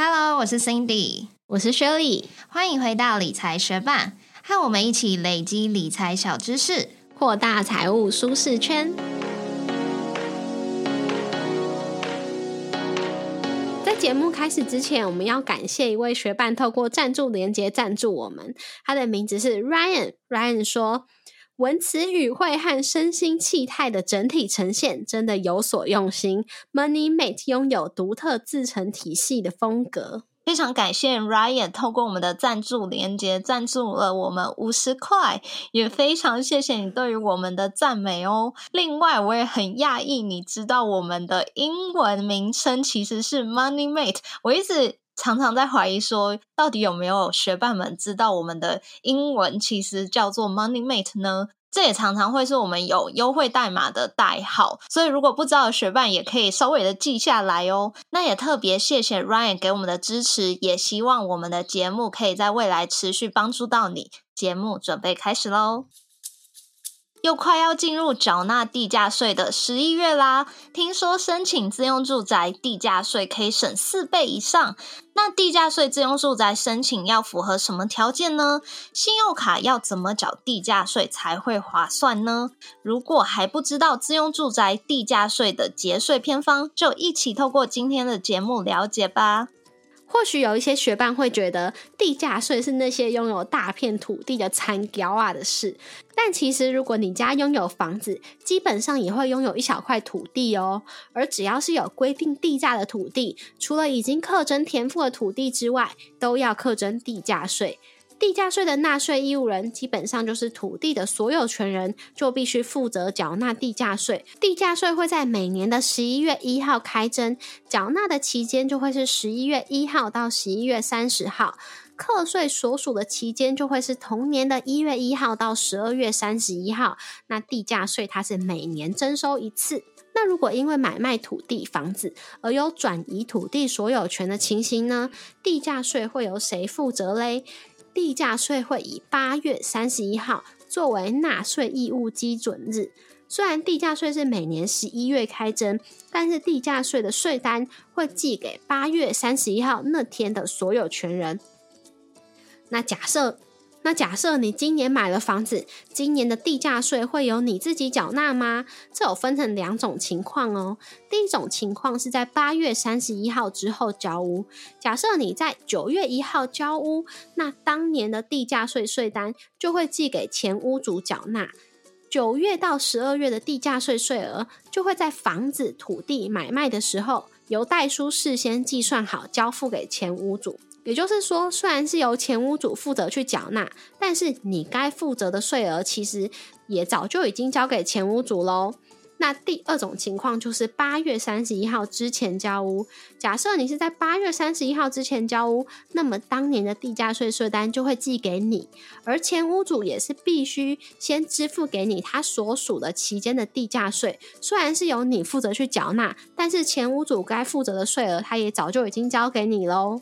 Hello，我是 Cindy，我是 Shirley，欢迎回到理财学霸，和我们一起累积理财小知识，扩大财务舒适圈。在节目开始之前，我们要感谢一位学伴透过赞助连接赞助我们，他的名字是 Ryan。Ryan 说。文词语汇和身心气态的整体呈现真的有所用心。Money Mate 拥有独特自成体系的风格，非常感谢 Ryan 透过我们的赞助连接赞助了我们五十块，也非常谢谢你对于我们的赞美哦。另外，我也很讶异，你知道我们的英文名称其实是 Money Mate，我一直常常在怀疑说，到底有没有学伴们知道我们的英文其实叫做 Money Mate 呢？这也常常会是我们有优惠代码的代号，所以如果不知道的学伴也可以稍微的记下来哦。那也特别谢谢 Ryan 给我们的支持，也希望我们的节目可以在未来持续帮助到你。节目准备开始喽！又快要进入缴纳地价税的十一月啦，听说申请自用住宅地价税可以省四倍以上。那地价税自用住宅申请要符合什么条件呢？信用卡要怎么缴地价税才会划算呢？如果还不知道自用住宅地价税的节税偏方，就一起透过今天的节目了解吧。或许有一些学伴会觉得地价税是那些拥有大片土地的参雕啊的事，但其实如果你家拥有房子，基本上也会拥有一小块土地哦。而只要是有规定地价的土地，除了已经课征田赋的土地之外，都要课征地价税。地价税的纳税义务人基本上就是土地的所有权人，就必须负责缴纳地价税。地价税会在每年的十一月一号开征，缴纳的期间就会是十一月一号到十一月三十号，课税所属的期间就会是同年的一月一号到十二月三十一号。那地价税它是每年征收一次。那如果因为买卖土地房子而有转移土地所有权的情形呢？地价税会由谁负责嘞？地价税会以八月三十一号作为纳税义务基准日。虽然地价税是每年十一月开征，但是地价税的税单会寄给八月三十一号那天的所有权人。那假设。那假设你今年买了房子，今年的地价税会由你自己缴纳吗？这有分成两种情况哦。第一种情况是在八月三十一号之后交屋。假设你在九月一号交屋，那当年的地价税税单就会寄给前屋主缴纳。九月到十二月的地价税税额就会在房子土地买卖的时候，由代书事先计算好，交付给前屋主。也就是说，虽然是由前屋主负责去缴纳，但是你该负责的税额其实也早就已经交给前屋主喽。那第二种情况就是八月三十一号之前交屋。假设你是在八月三十一号之前交屋，那么当年的地价税税单就会寄给你，而前屋主也是必须先支付给你他所属的期间的地价税。虽然是由你负责去缴纳，但是前屋主该负责的税额，他也早就已经交给你喽。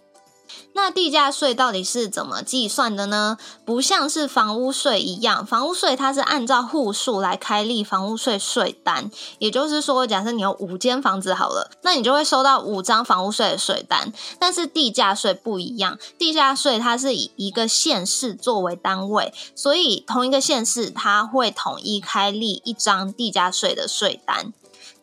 那地价税到底是怎么计算的呢？不像是房屋税一样，房屋税它是按照户数来开立房屋税税单。也就是说，假设你有五间房子好了，那你就会收到五张房屋税的税单。但是地价税不一样，地价税它是以一个县市作为单位，所以同一个县市它会统一开立一张地价税的税单。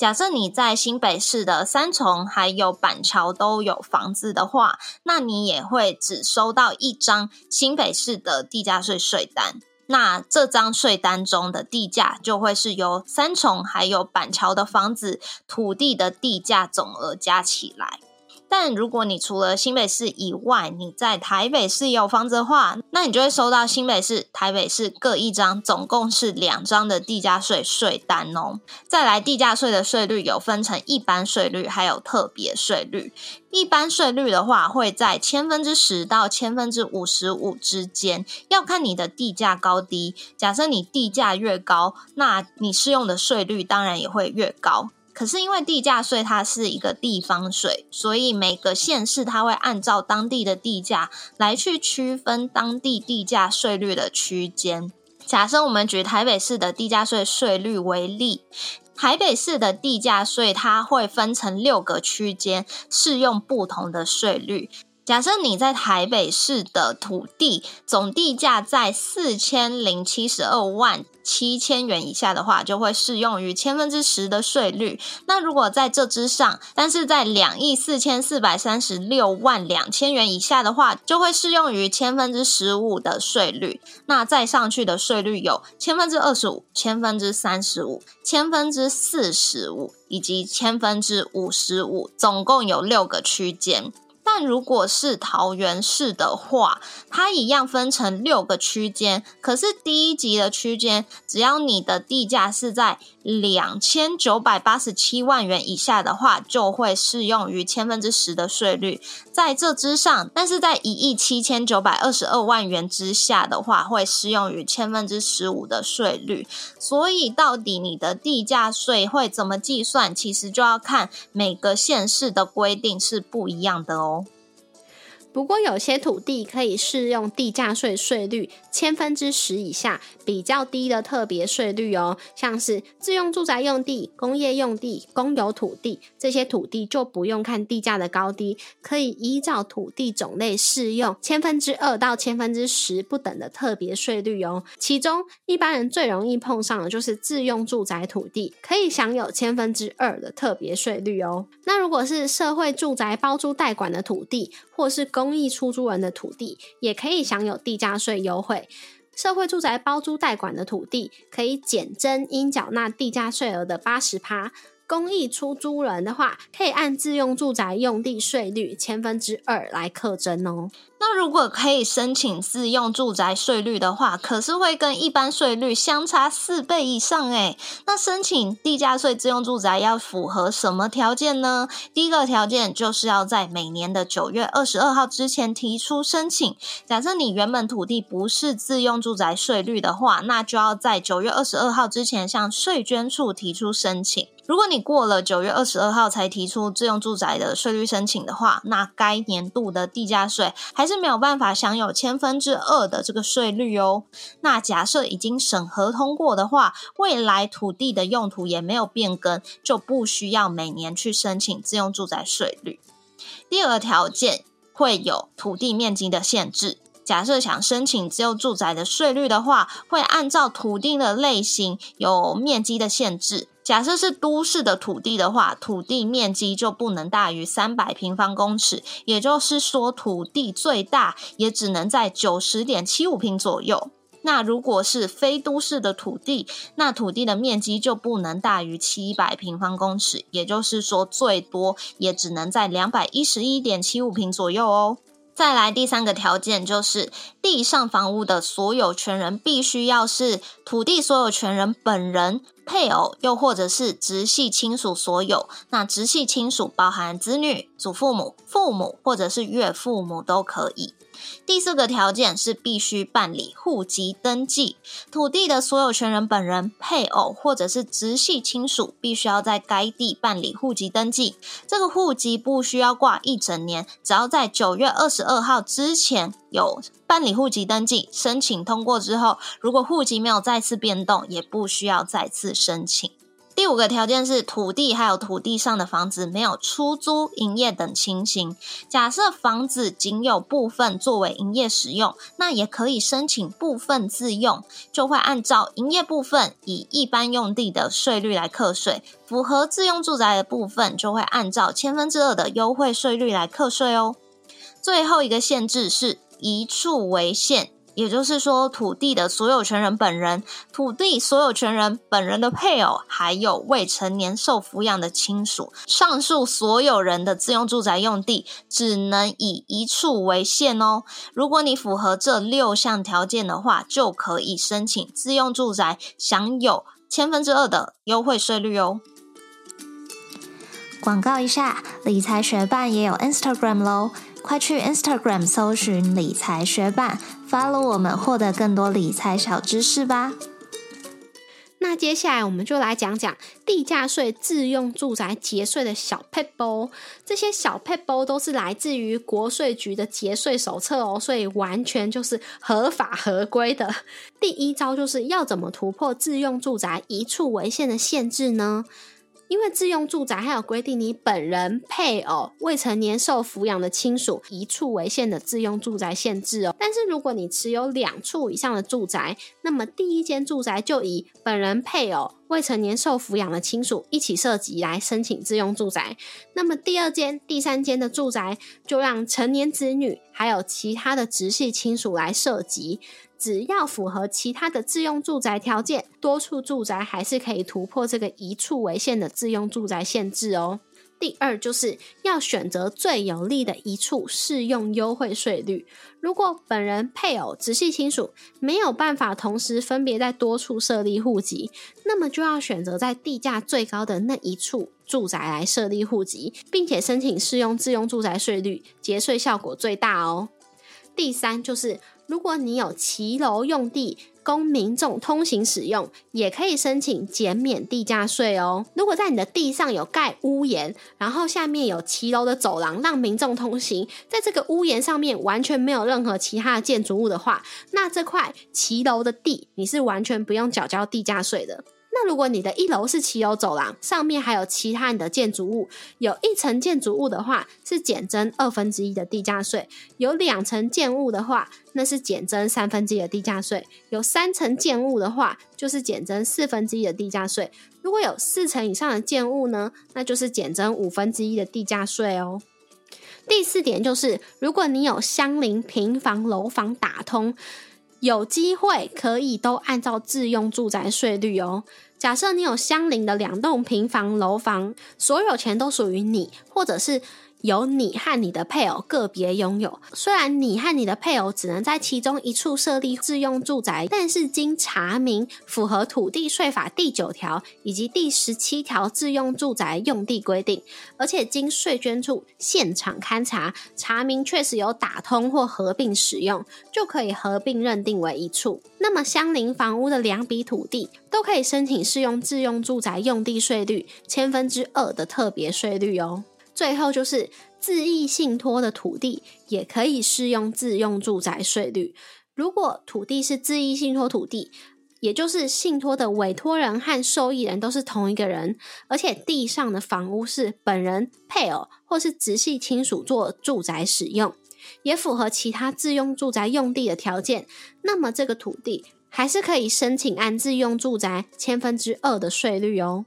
假设你在新北市的三重还有板桥都有房子的话，那你也会只收到一张新北市的地价税税单。那这张税单中的地价就会是由三重还有板桥的房子土地的地价总额加起来。但如果你除了新北市以外，你在台北市有房子的话，那你就会收到新北市、台北市各一张，总共是两张的地价税税单哦。再来，地价税的税率有分成一般税率还有特别税率。一般税率的话，会在千分之十到千分之五十五之间，要看你的地价高低。假设你地价越高，那你适用的税率当然也会越高。可是因为地价税它是一个地方税，所以每个县市它会按照当地的地价来去区分当地地价税率的区间。假设我们举台北市的地价税税率为例，台北市的地价税它会分成六个区间，适用不同的税率。假设你在台北市的土地总地价在四千零七十二万七千元以下的话，就会适用于千分之十的税率。那如果在这之上，但是在两亿四千四百三十六万两千元以下的话，就会适用于千分之十五的税率。那再上去的税率有千分之二十五、千分之三十五、千分之四十五以及千分之五十五，总共有六个区间。但如果是桃园市的话，它一样分成六个区间。可是第一级的区间，只要你的地价是在两千九百八十七万元以下的话，就会适用于千分之十的税率。在这之上，但是在一亿七千九百二十二万元之下的话，会适用于千分之十五的税率。所以，到底你的地价税会怎么计算？其实就要看每个县市的规定是不一样的哦。不过，有些土地可以适用地价税税率千分之十以下比较低的特别税率哦，像是自用住宅用地、工业用地、公有土地这些土地就不用看地价的高低，可以依照土地种类适用千分之二到千分之十不等的特别税率哦。其中，一般人最容易碰上的就是自用住宅土地，可以享有千分之二的特别税率哦。那如果是社会住宅包租代管的土地，或是公公益出租人的土地也可以享有地价税优惠，社会住宅包租代管的土地可以减征应缴纳地价税额的八十趴。公益出租人的话，可以按自用住宅用地税率千分之二来课征哦。那如果可以申请自用住宅税率的话，可是会跟一般税率相差四倍以上诶。那申请地价税自用住宅要符合什么条件呢？第一个条件就是要在每年的九月二十二号之前提出申请。假设你原本土地不是自用住宅税率的话，那就要在九月二十二号之前向税捐处提出申请。如果你过了九月二十二号才提出自用住宅的税率申请的话，那该年度的地价税还是没有办法享有千分之二的这个税率哦。那假设已经审核通过的话，未来土地的用途也没有变更，就不需要每年去申请自用住宅税率。第二个条件会有土地面积的限制。假设想申请自用住宅的税率的话，会按照土地的类型有面积的限制。假设是都市的土地的话，土地面积就不能大于三百平方公尺，也就是说，土地最大也只能在九十点七五平左右。那如果是非都市的土地，那土地的面积就不能大于七百平方公尺，也就是说，最多也只能在两百一十一点七五平左右哦。再来第三个条件就是，地上房屋的所有权人必须要是土地所有权人本人、配偶，又或者是直系亲属所有。那直系亲属包含子女、祖父母、父母或者是岳父母都可以。第四个条件是必须办理户籍登记，土地的所有权人本人、配偶或者是直系亲属，必须要在该地办理户籍登记。这个户籍不需要挂一整年，只要在九月二十二号之前有办理户籍登记，申请通过之后，如果户籍没有再次变动，也不需要再次申请。第五个条件是土地还有土地上的房子没有出租、营业等情形。假设房子仅有部分作为营业使用，那也可以申请部分自用，就会按照营业部分以一般用地的税率来课税；符合自用住宅的部分，就会按照千分之二的优惠税率来课税哦。最后一个限制是一处为限。也就是说，土地的所有权人本人、土地所有权人本人的配偶，还有未成年受抚养的亲属，上述所有人的自用住宅用地，只能以一处为限哦。如果你符合这六项条件的话，就可以申请自用住宅，享有千分之二的优惠税率哦。广告一下，理财学办也有 Instagram 喽。快去 Instagram 搜寻理财学办，follow 我们，获得更多理财小知识吧。那接下来我们就来讲讲地价税自用住宅节税的小 p 包。这些小 p 包都是来自于国税局的节税手册哦，所以完全就是合法合规的。第一招就是要怎么突破自用住宅一处为限的限制呢？因为自用住宅还有规定，你本人、配偶、未成年受抚养的亲属一处为限的自用住宅限制哦。但是如果你持有两处以上的住宅，那么第一间住宅就以本人、配偶、未成年受抚养的亲属一起涉及来申请自用住宅。那么第二间、第三间的住宅就让成年子女还有其他的直系亲属来涉及。只要符合其他的自用住宅条件，多处住宅还是可以突破这个一处为限的自用住宅限制哦。第二，就是要选择最有利的一处适用优惠税率。如果本人、配偶、直系亲属没有办法同时分别在多处设立户籍，那么就要选择在地价最高的那一处住宅来设立户籍，并且申请适用自用住宅税率，节税效果最大哦。第三，就是。如果你有骑楼用地供民众通行使用，也可以申请减免地价税哦。如果在你的地上有盖屋檐，然后下面有骑楼的走廊让民众通行，在这个屋檐上面完全没有任何其他的建筑物的话，那这块骑楼的地你是完全不用缴交地价税的。那如果你的一楼是骑楼走廊，上面还有其他你的建筑物，有一层建筑物的话，是减征二分之一的地价税；有两层建物的话，那是减征三分之一的地价税；有三层建物的话，就是减征四分之一的地价税。如果有四层以上的建物呢，那就是减征五分之一的地价税哦。第四点就是，如果你有相邻平房楼房打通。有机会可以都按照自用住宅税率哦。假设你有相邻的两栋平房楼房，所有钱都属于你，或者是。由你和你的配偶个别拥有。虽然你和你的配偶只能在其中一处设立自用住宅，但是经查明符合土地税法第九条以及第十七条自用住宅用地规定，而且经税捐处现场勘查查明确实有打通或合并使用，就可以合并认定为一处。那么相邻房屋的两笔土地都可以申请适用自用住宅用地税率千分之二的特别税率哦。最后就是自意信托的土地也可以适用自用住宅税率。如果土地是自意信托土地，也就是信托的委托人和受益人都是同一个人，而且地上的房屋是本人、配偶或是直系亲属做住宅使用，也符合其他自用住宅用地的条件，那么这个土地还是可以申请按自用住宅千分之二的税率哦。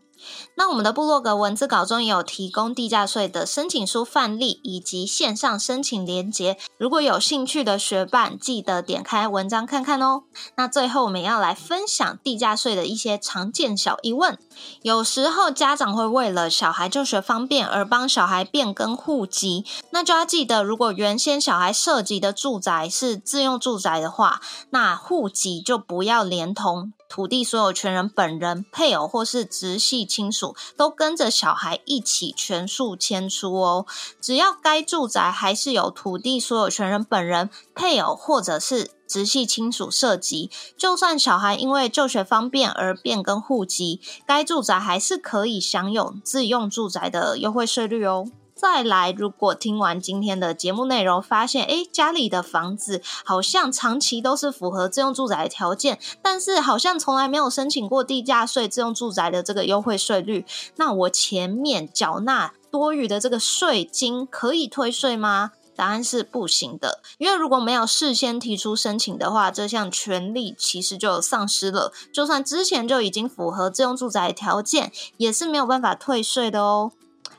那我们的部落格文字稿中也有提供地价税的申请书范例以及线上申请连结，如果有兴趣的学伴，记得点开文章看看哦。那最后我们要来分享地价税的一些常见小疑问。有时候家长会为了小孩就学方便而帮小孩变更户籍，那就要记得，如果原先小孩涉及的住宅是自用住宅的话，那户籍就不要连同。土地所有权人本人、配偶或是直系亲属都跟着小孩一起全数迁出哦。只要该住宅还是有土地所有权人本人、配偶或者是直系亲属涉及，就算小孩因为就学方便而变更户籍，该住宅还是可以享有自用住宅的优惠税率哦。再来，如果听完今天的节目内容，发现诶家里的房子好像长期都是符合自用住宅的条件，但是好像从来没有申请过地价税自用住宅的这个优惠税率，那我前面缴纳多余的这个税金可以退税吗？答案是不行的，因为如果没有事先提出申请的话，这项权利其实就丧失了。就算之前就已经符合自用住宅条件，也是没有办法退税的哦。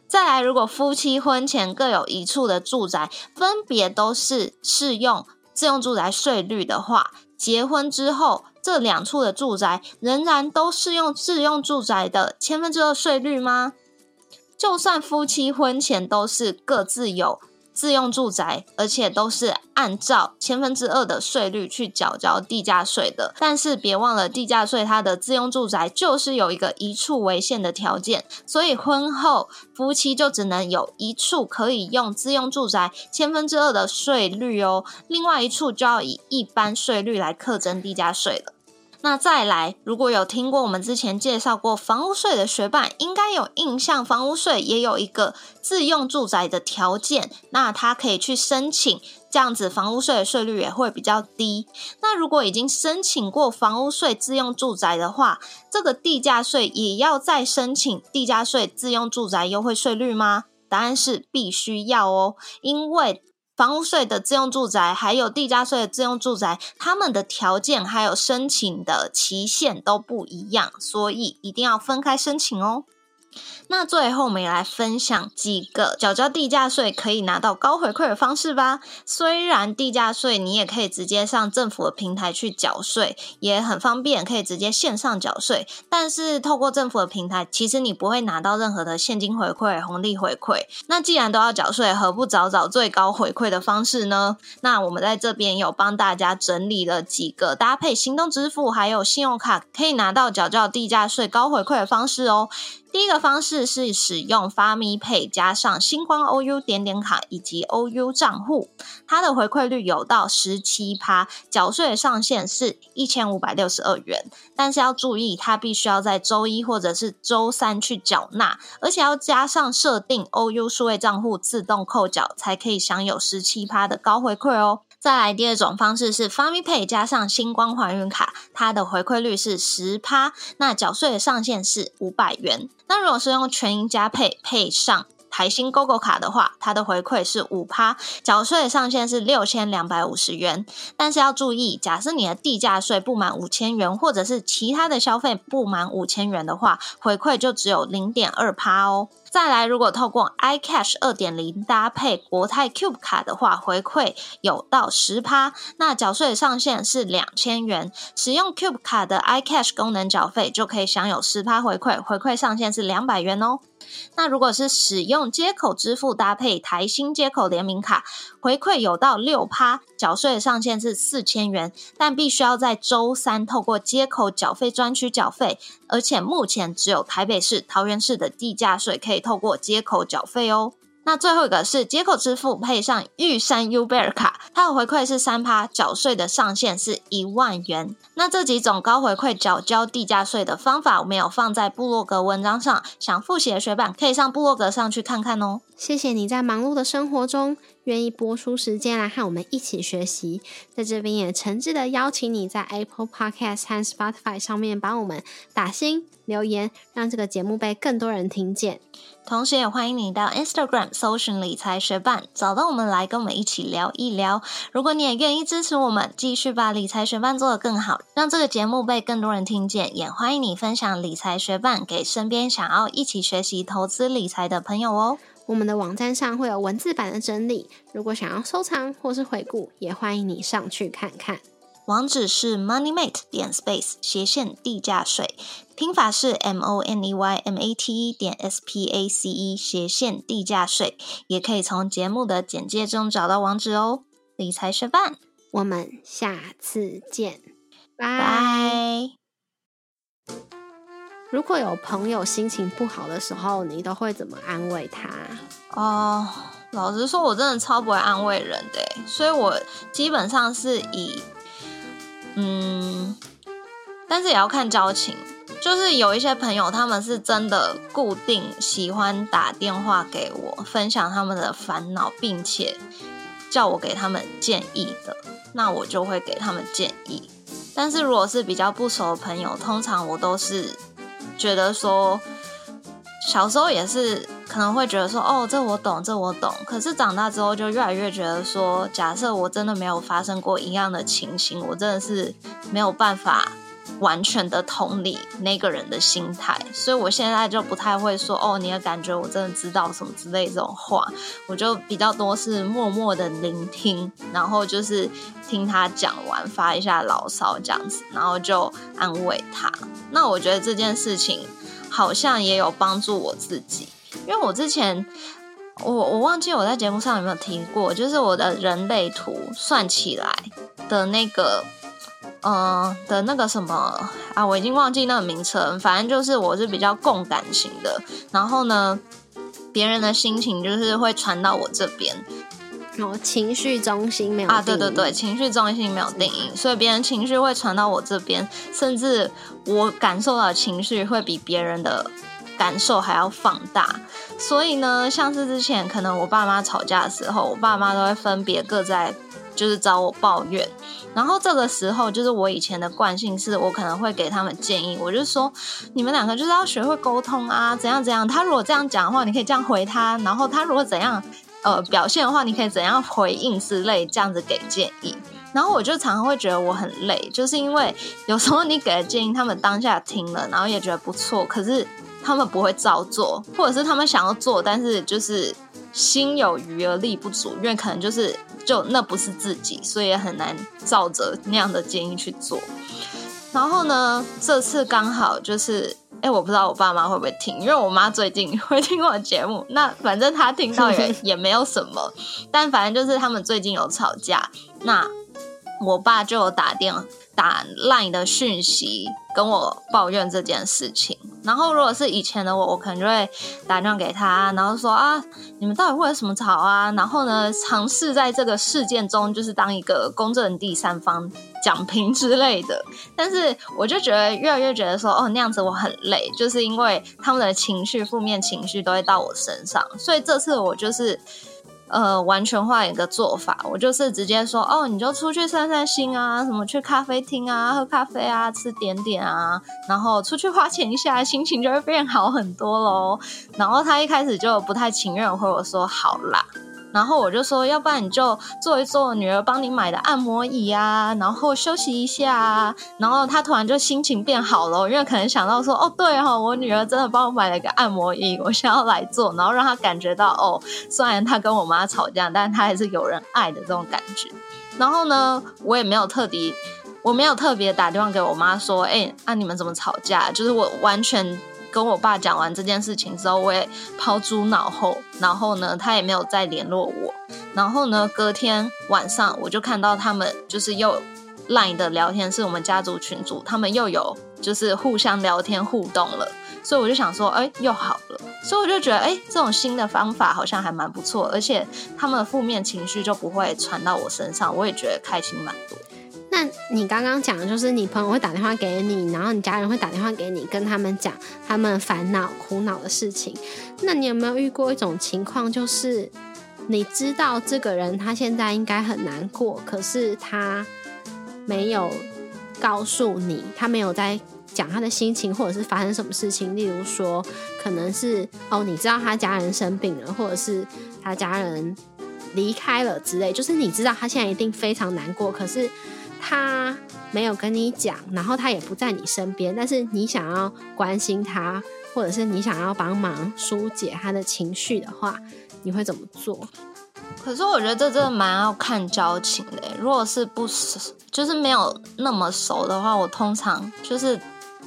再来，如果夫妻婚前各有一处的住宅，分别都是适用自用住宅税率的话，结婚之后这两处的住宅仍然都适用自用住宅的千分之二税率吗？就算夫妻婚前都是各自有。自用住宅，而且都是按照千分之二的税率去缴交地价税的。但是别忘了，地价税它的自用住宅就是有一个一处为限的条件，所以婚后夫妻就只能有一处可以用自用住宅千分之二的税率哦，另外一处就要以一般税率来课征地价税了。那再来，如果有听过我们之前介绍过房屋税的学伴，应该有印象，房屋税也有一个自用住宅的条件，那他可以去申请，这样子房屋税的税率也会比较低。那如果已经申请过房屋税自用住宅的话，这个地价税也要再申请地价税自用住宅优惠税率吗？答案是必须要哦，因为。房屋税的自用住宅，还有地价税的自用住宅，他们的条件还有申请的期限都不一样，所以一定要分开申请哦。那最后我们也来分享几个缴交地价税可以拿到高回馈的方式吧。虽然地价税你也可以直接上政府的平台去缴税，也很方便，可以直接线上缴税。但是透过政府的平台，其实你不会拿到任何的现金回馈、红利回馈。那既然都要缴税，何不找找最高回馈的方式呢？那我们在这边有帮大家整理了几个搭配行动支付还有信用卡可以拿到缴交地价税高回馈的方式哦。第一个方式是使用发咪 Pay 加上星光 OU 点点卡以及 OU 账户，它的回馈率有到十七趴，缴税上限是一千五百六十二元。但是要注意，它必须要在周一或者是周三去缴纳，而且要加上设定 OU 数位账户自动扣缴，才可以享有十七趴的高回馈哦。再来第二种方式是 Family Pay 加上星光还原卡，它的回馈率是十趴，那缴税的上限是五百元。那如果是用全银加配配上台新 GoGo 卡的话，它的回馈是五趴，缴税上限是六千两百五十元。但是要注意，假设你的地价税不满五千元，或者是其他的消费不满五千元的话，回馈就只有零点二趴哦。再来，如果透过 iCash 二点零搭配国泰 Cube 卡的话，回馈有到十趴，那缴税上限是两千元。使用 Cube 卡的 iCash 功能缴费，就可以享有十趴回馈，回馈上限是两百元哦。那如果是使用接口支付搭配台新接口联名卡，回馈有到六趴，缴税上限是四千元，但必须要在周三透过接口缴费专区缴费，而且目前只有台北市、桃园市的地价税可以透过接口缴费哦。那最后一个是接口支付配上玉山 U 贝尔卡，它的回馈是三趴，缴税的上限是一万元。那这几种高回馈缴交地价税的方法，我们有放在部落格文章上，想复习的学伴可以上部落格上去看看哦。谢谢你在忙碌的生活中愿意播出时间来和我们一起学习，在这边也诚挚的邀请你在 Apple Podcast 和 Spotify 上面帮我们打星留言，让这个节目被更多人听见。同时也欢迎你到 Instagram 搜寻理财学伴，找到我们来跟我们一起聊一聊。如果你也愿意支持我们，继续把理财学伴做得更好，让这个节目被更多人听见，也欢迎你分享理财学伴给身边想要一起学习投资理财的朋友哦。我们的网站上会有文字版的整理，如果想要收藏或是回顾，也欢迎你上去看看。网址是 moneymate 点 space 斜线地价税，拼法是 m o n e y m a t e 点 s p a c e 斜线地价税，也可以从节目的简介中找到网址哦。理财学伴，我们下次见，拜。如果有朋友心情不好的时候，你都会怎么安慰他？哦，老实说，我真的超不会安慰人的，所以我基本上是以，嗯，但是也要看交情。就是有一些朋友，他们是真的固定喜欢打电话给我，分享他们的烦恼，并且叫我给他们建议的，那我就会给他们建议。但是如果是比较不熟的朋友，通常我都是。觉得说，小时候也是可能会觉得说，哦，这我懂，这我懂。可是长大之后，就越来越觉得说，假设我真的没有发生过一样的情形，我真的是没有办法完全的同理那个人的心态。所以我现在就不太会说，哦，你的感觉我真的知道什么之类这种话。我就比较多是默默的聆听，然后就是听他讲完，发一下牢骚这样子，然后就安慰他。那我觉得这件事情好像也有帮助我自己，因为我之前我我忘记我在节目上有没有提过，就是我的人类图算起来的那个，嗯的那个什么啊，我已经忘记那个名称，反正就是我是比较共感型的，然后呢，别人的心情就是会传到我这边。哦，情绪中心没有啊，对对对，情绪中心没有定义，所以别人情绪会传到我这边，甚至我感受到的情绪会比别人的感受还要放大。所以呢，像是之前可能我爸妈吵架的时候，我爸妈都会分别各在就是找我抱怨。然后这个时候，就是我以前的惯性是，我可能会给他们建议，我就说你们两个就是要学会沟通啊，怎样怎样。他如果这样讲的话，你可以这样回他；然后他如果怎样呃表现的话，你可以怎样回应之类，这样子给建议。然后我就常常会觉得我很累，就是因为有时候你给的建议，他们当下听了，然后也觉得不错，可是他们不会照做，或者是他们想要做，但是就是心有余而力不足，因为可能就是就那不是自己，所以也很难照着那样的建议去做。然后呢，这次刚好就是，哎，我不知道我爸妈会不会听，因为我妈最近会听我节目。那反正她听到也也没有什么，但反正就是他们最近有吵架，那我爸就有打电话打 LINE 的讯息跟我抱怨这件事情。然后如果是以前的我，我可能就会打电话给他，然后说啊，你们到底为了什么吵啊？然后呢，尝试在这个事件中就是当一个公正第三方讲评之类的。但是我就觉得越来越觉得说，哦，那样子我很累，就是因为他们的情绪、负面情绪都会到我身上，所以这次我就是。呃，完全化一个做法，我就是直接说，哦，你就出去散散心啊，什么去咖啡厅啊，喝咖啡啊，吃点点啊，然后出去花钱一下，心情就会变好很多喽。然后他一开始就不太情愿回我说好啦，然后我就说，要不然你就做一做女儿帮你买的按摩椅啊，然后休息一下啊。然后他突然就心情变好了，因为可能想到说，哦，对哈、哦，我女儿真的帮我买了一个按摩椅，我想要来做，然后让他感觉到，哦，虽然他跟我妈吵架，但他还是有人爱的这种感觉。然后呢，我也没有特地，我没有特别打电话给我妈说，哎，啊你们怎么吵架？就是我完全。跟我爸讲完这件事情之后，我也抛诸脑后，然后呢，他也没有再联络我。然后呢，隔天晚上我就看到他们就是又 LINE 的聊天，是我们家族群组，他们又有就是互相聊天互动了。所以我就想说，哎，又好了。所以我就觉得，哎，这种新的方法好像还蛮不错，而且他们的负面情绪就不会传到我身上，我也觉得开心蛮多。那你刚刚讲的就是你朋友会打电话给你，然后你家人会打电话给你，跟他们讲他们烦恼、苦恼的事情。那你有没有遇过一种情况，就是你知道这个人他现在应该很难过，可是他没有告诉你，他没有在讲他的心情，或者是发生什么事情？例如说，可能是哦，你知道他家人生病了，或者是他家人离开了之类，就是你知道他现在一定非常难过，可是。他没有跟你讲，然后他也不在你身边，但是你想要关心他，或者是你想要帮忙疏解他的情绪的话，你会怎么做？可是我觉得这真的蛮要看交情的。如果是不熟，就是没有那么熟的话，我通常就是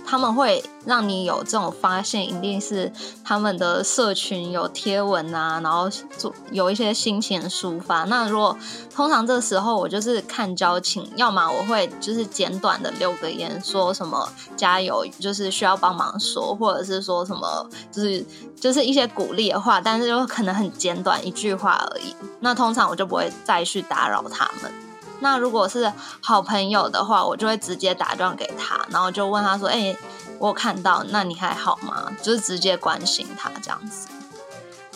他们会让你有这种发现，一定是他们的社群有贴文啊，然后做有一些心情抒发。那如果通常这时候我就是看交情，要么我会就是简短的留个言，说什么加油，就是需要帮忙说，或者是说什么就是就是一些鼓励的话，但是就可能很简短一句话而已。那通常我就不会再去打扰他们。那如果是好朋友的话，我就会直接打电话给他，然后就问他说：“哎、我看到，那你还好吗？”就是直接关心他这样子。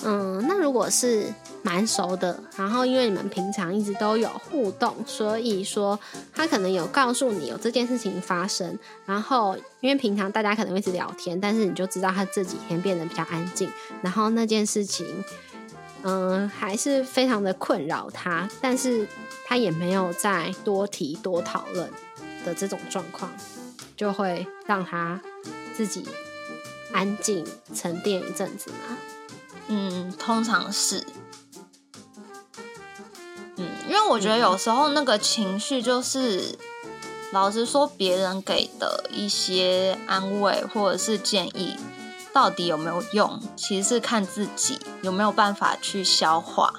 嗯，那如果是蛮熟的，然后因为你们平常一直都有互动，所以说他可能有告诉你有这件事情发生，然后因为平常大家可能会一直聊天，但是你就知道他这几天变得比较安静，然后那件事情。嗯，还是非常的困扰他，但是他也没有再多提多讨论的这种状况，就会让他自己安静沉淀一阵子嘛。嗯，通常是，嗯，因为我觉得有时候那个情绪就是，老实说，别人给的一些安慰或者是建议。到底有没有用？其实是看自己有没有办法去消化。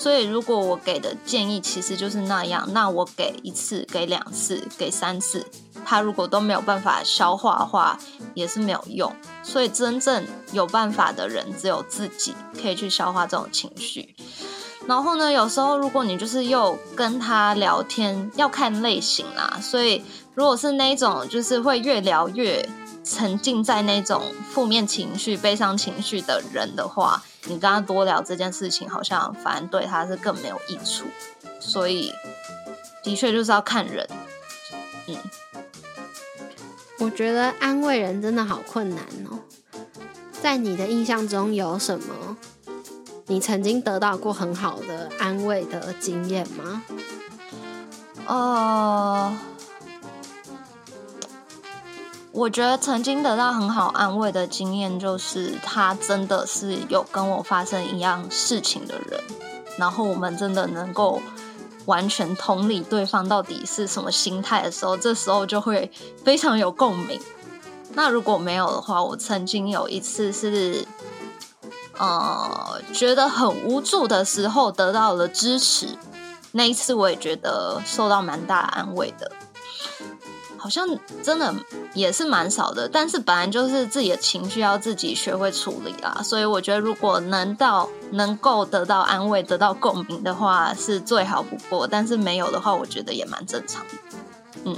所以，如果我给的建议其实就是那样，那我给一次、给两次、给三次，他如果都没有办法消化的话，也是没有用。所以，真正有办法的人只有自己可以去消化这种情绪。然后呢，有时候如果你就是又跟他聊天，要看类型啦。所以如果是那种就是会越聊越沉浸在那种负面情绪、悲伤情绪的人的话，你跟他多聊这件事情，好像反而对他是更没有益处。所以的确就是要看人，嗯。我觉得安慰人真的好困难哦。在你的印象中有什么你曾经得到过很好的安慰的经验吗？呃，我觉得曾经得到很好安慰的经验，就是他真的是有跟我发生一样事情的人，然后我们真的能够。完全同理对方到底是什么心态的时候，这时候就会非常有共鸣。那如果没有的话，我曾经有一次是，呃，觉得很无助的时候得到了支持，那一次我也觉得受到蛮大安慰的。好像真的也是蛮少的，但是本来就是自己的情绪要自己学会处理啦，所以我觉得如果能到能够得到安慰、得到共鸣的话，是最好不过。但是没有的话，我觉得也蛮正常。嗯，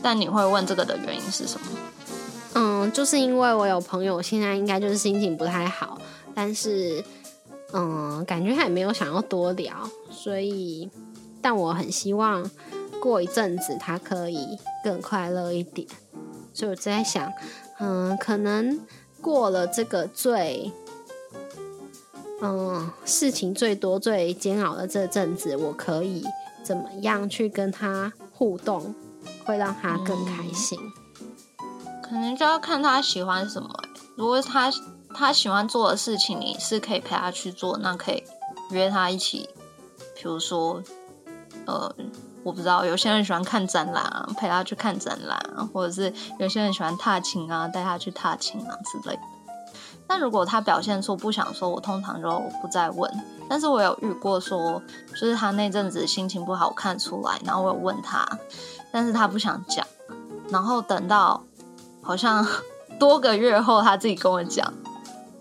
但你会问这个的原因是什么？嗯，就是因为我有朋友现在应该就是心情不太好，但是嗯，感觉他也没有想要多聊，所以但我很希望。过一阵子，他可以更快乐一点，所以我在想，嗯，可能过了这个最，嗯，事情最多、最煎熬的这阵子，我可以怎么样去跟他互动，会让他更开心？可能就要看他喜欢什么。如果他他喜欢做的事情，你是可以陪他去做，那可以约他一起，比如说，呃。我不知道，有些人喜欢看展览啊，陪他去看展览啊，或者是有些人喜欢踏青啊，带他去踏青啊之类的。但如果他表现出不想说，我通常就不再问。但是我有遇过说，就是他那阵子心情不好，看出来，然后我有问他，但是他不想讲，然后等到好像 多个月后，他自己跟我讲，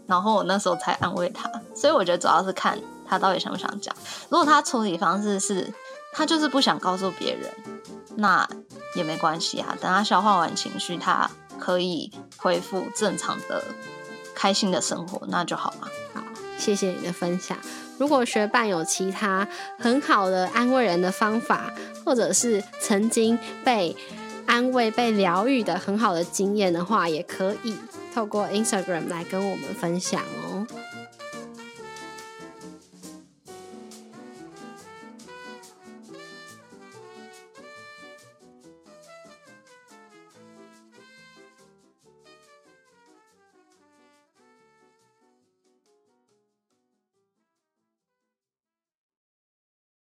然后我那时候才安慰他。所以我觉得主要是看他到底想不想讲。如果他处理方式是。他就是不想告诉别人，那也没关系啊。等他消化完情绪，他可以恢复正常的、开心的生活，那就好了。好，谢谢你的分享。如果学伴有其他很好的安慰人的方法，或者是曾经被安慰、被疗愈的很好的经验的话，也可以透过 Instagram 来跟我们分享哦。